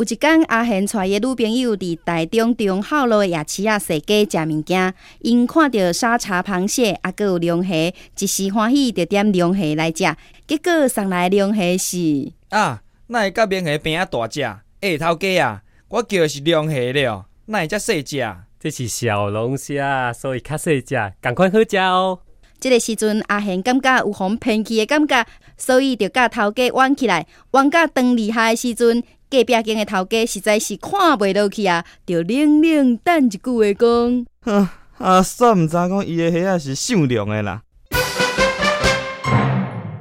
一天，阿贤带伊女朋友伫台中中孝路夜市啊踅街食物件，因看到沙茶螃蟹，啊，佮有龙虾，一时欢喜，就点龙虾来食。结果送来龙虾是啊，那会甲龙虾边啊大只？哎，头家啊，我叫的是龙虾了，那会遮细只？这是小龙虾，所以较细只，赶快好食哦。这个时阵，阿贤感觉有互偏起的感觉，所以就甲头家弯起来。弯甲当厉害的时阵，隔壁间的头家实在是看袂落去啊，就冷冷等一句话讲：哼，阿嫂毋知讲伊的虾仔是善良的啦。